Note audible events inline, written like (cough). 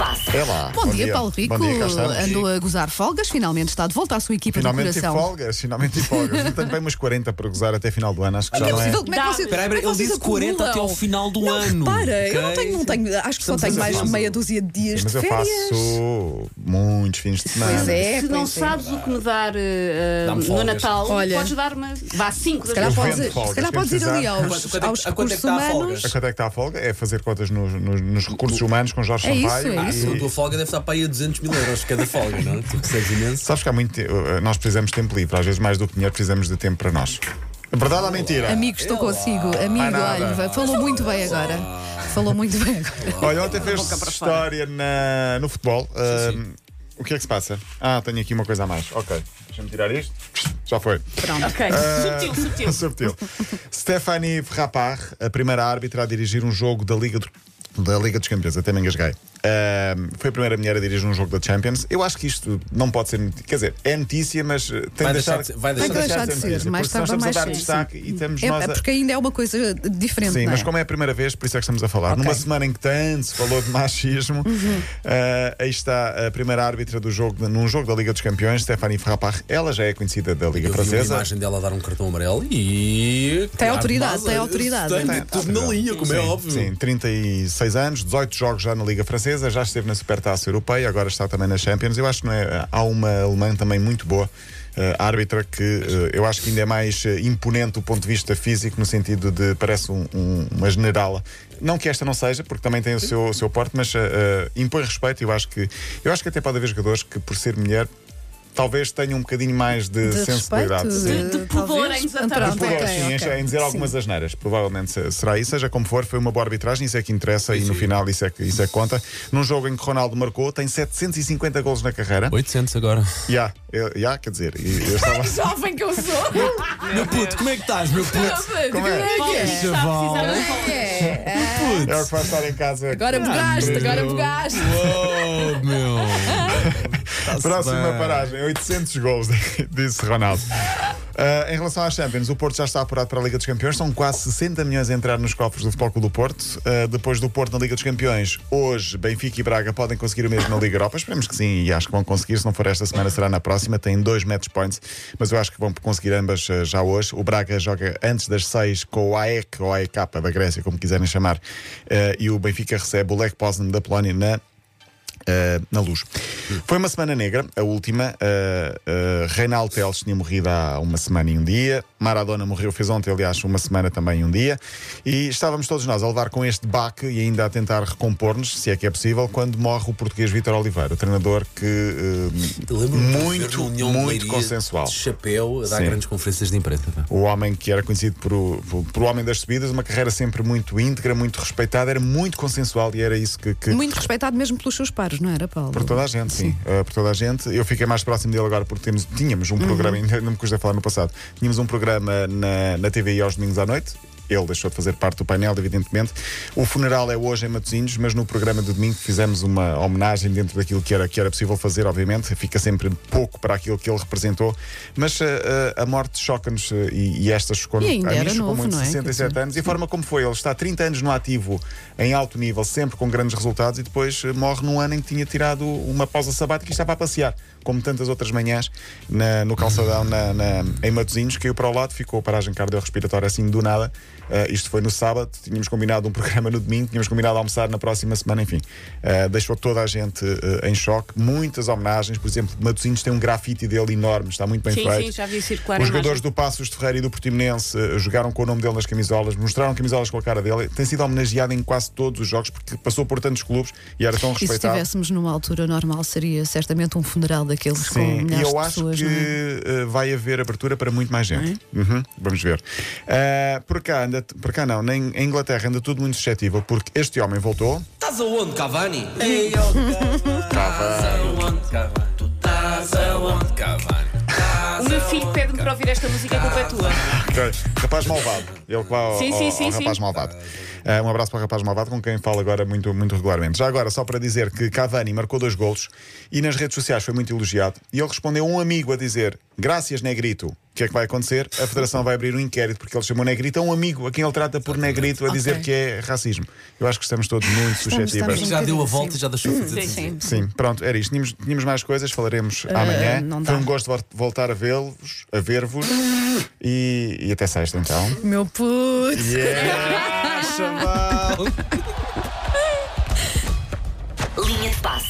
passa. É lá. Bom, dia, Paulo Rico. Bom dia. Andou a gozar folgas, finalmente está de volta à sua equipa Finalmente de coração. folgas, finalmente tive (laughs) folgas. Eu tenho bem uns 40 para gozar até final do ano, acho que já É não é. possível, como é que Dá. vocês, Espera aí, como é ele disse 40 acumulam? até ao final do não, ano. Repara, eu não tenho, não tenho, acho que só Estamos tenho a mais meia dúzia de dias Mas de eu férias. faço muitos fins de semana. Pois é, Se não pois é. sabes o que me dar eh, Dá-me no. Natal, Olha. podes dar-me. Vá, 5 Se calhar podes, se calhar podes ir ali aos, Quanto- é que- aos a quanto é que recursos está a humanos. folgas? A quanto é que está a folga? É fazer contas nos, nos- nos recursos humanos com Jorge É isso, Sampaio. é isso. a tua folga deve estar para aí a 200 mil euros cada folga, não é? Tu imenso. Sabes que há muito tempo, nós precisamos de tempo livre, às vezes mais do que dinheiro, precisamos de tempo para nós. Verdade ou mentira? Amigo, estou Olá. consigo. Amigo, olha, falou muito bem agora. Falou muito bem agora. Olha, ontem fez história na- no futebol. Ah, o que é que se passa? Ah, tenho aqui uma coisa a mais. Ok, deixa-me tirar isto. Já foi. Pronto. Ok, sutil, sutil. (laughs) Subtil. Stephanie Frappard, a primeira árbitra a dirigir um jogo da Liga, da Liga dos Campeões, até me engasguei. Ahm, foi a primeira mulher a dirigir um jogo da Champions. Eu acho que isto não pode ser. Quer dizer, é notícia, mas eh, tem Vai de deixar deixar, de ser- vai tem deixar de ser notícia. Mais tarde estamos a dar destaque e estamos É, nós é a. porque ainda é uma coisa diferente. Sim, não é? mas como é a primeira vez, por isso é que estamos a falar. Ok. Numa semana em que tanto se falou de machismo, eh, aí está a primeira árbitra do jogo, num jogo da Liga dos Campeões, Stephanie Frappard. Ela já é conhecida da Liga Eu vi uma Francesa. imagem dela a dar um cartão amarelo e. Tem autoridade, tem autoridade. Tem, Tem, tudo na linha, como é Sim, óbvio. Sim, 36 anos, 18 jogos já na Liga Francesa, já esteve na Supertaça Europeia, agora está também na Champions. Eu acho que não é, há uma alemã também muito boa. eh, árbitra que eh, eu acho que ainda é mais eh, imponente do ponto de vista físico, no sentido de parece um- um- uma generala. Não que esta não seja, porque também tem o seu, o seu porte, mas eh, eh, impõe respeito. Eu acho que eu acho que até pode haver jogadores que, por ser mulher, talvez tenham um bocadinho mais de, De sensibilidade. respeito, Sim. De- de pudor em desatar Pronto, os Por ok, hoje, sim, ok. em dizer Sim. algumas asneiras. Provavelmente se- será isso, seja como for, foi uma boa arbitragem, isso é que interessa e no final isso é que, isso é que conta. Num jogo em que Ronaldo marcou, tem 750 golos na carreira. 800 agora. (laughs) Já, eu- já, quer dizer, e eu (laughs) estava. Jovem que eu sou. (laughs) Meu puto, como é que estás, meu puto? Como é? Paulo, está a Chaval. precisar de folgas. É, É o que vai estar em casa. Agora bugaste, agora bugaste. Uou, meu. Próxima bem. paragem, 800 gols, (laughs) disse Ronaldo. Ah, em relação às Champions, o Porto já está apurado para a Liga dos Campeões. São quase 60 milhões a entrar nos cofres do Futebol Clube do Porto. Ah, depois do Porto na Liga dos Campeões, hoje Benfica e Braga podem conseguir o mesmo na Liga Europa. Esperemos que sim e acho que vão conseguir. Se não for esta semana, será na próxima. Tem dois match points, mas eu acho que vão conseguir ambas ah, já hoje. O Braga joga antes das 6 com o AEK ou AEK da Grécia, como quiserem chamar. E o Benfica recebe o Lech Poznan da Polónia na Uh, na luz. Foi uma semana negra, a última. Uh, uh, Reinaldo Teles tinha morrido há uma semana e um dia. Maradona morreu, fez ontem, aliás, uma semana também e um dia. E estávamos todos nós a levar com este baque e ainda a tentar recompor-nos, se é que é possível, quando morre o português Vítor Oliveira, o treinador que uh, muito, muito consensual. De chapéu, a dar Sim. grandes conferências de imprensa. O homem que era conhecido por, o- por, por o homem das subidas, uma carreira sempre muito íntegra, muito respeitada, era muito consensual e era isso que, que, Muito respeitado mesmo pelos seus pares, não era, Paulo? Por toda a gente, sim. Uh, por toda a gente. Eu fiquei mais próximo dele agora porque temos, tínhamos um programa, (laughs) ainda não me custa falar no passado, tínhamos um programa na, na TVI aos domingos à noite. Ele deixou de fazer parte do painel, evidentemente. O funeral é hoje em Matosinhos, mas no programa de domingo fizemos uma homenagem dentro daquilo que era, que era possível fazer, obviamente. Fica sempre pouco para aquilo que ele representou. Mas uh, a morte choca-nos uh, e, e esta chocou ainda a mim chocou novo, muito, não é? 67 anos. E a forma como foi, ele está 30 anos no ativo, em alto nível, sempre com grandes resultados, e depois eh, morre num ano em que tinha tirado uma pausa sabática e estava a passear, como tantas outras manhãs, na- no calçadão na, na- em Matosinhos, caiu para o lado, ficou a paragem cardiorrespiratória assim do nada. Eh, isto foi no sábado, tínhamos combinado um programa no domingo, tínhamos combinado almoçar na próxima semana, enfim. Eh, deixou toda a gente eh, em choque. Muitas homenagens, por exemplo, Matosinhos tem um grafite dele enorme, está muito bem Sim, feito. sim, já vi circular Os jogadores imagem. do Passos de Ferreira e do Portimonense jogaram com o nome dele nas camisolas, mostraram camisolas com a cara dele. Tem sido homenageado em quase todos os jogos porque passou por tantos clubes e era tão E se respeitado. estivéssemos numa altura normal, seria certamente um funeral daqueles com Sim, e milhares eu de acho pessoas. que não é? eh, vai haver abertura para muito mais gente. Uhum, vamos ver. Por cá, anda, por cá não, nem, em Inglaterra anda tudo muito suscetível porque este homem voltou. Estás aonde, Cavani? Ei, eu, Cavani. aonde, Cavani? Tu estás aonde, Cavani? O meu filho pede-me para ouvir esta música, a culpa é tua. Rapaz malvado. Ele que vai ao, Sim, sim, ao- sim, ao sim. rapaz malvado. Eh, um abraço para o rapaz malvado com quem falo agora muito, muito regularmente. Já agora, só para dizer que Cavani marcou dois golos e nas redes sociais foi muito elogiado. E ele respondeu a um amigo a dizer: Graças, Negrito. O que é que vai acontecer? A Federação vai abrir um inquérito porque ele chamou negrito a um amigo a quem ele trata por negrito a dizer que é racismo. Eu acho que estamos todos muito suscetíveis. estamos- Já deu a volta sim. e já deixou fazer Sim, sim. Sim, pronto, era isto. Tínhamos, tínhamos mais coisas, falaremos amanhã. não Foi um gosto vol- voltar a vê-los, a ver-vos e, e até sexta então. Meu puto. Yeah, chaval! (laughs) Linha de passe.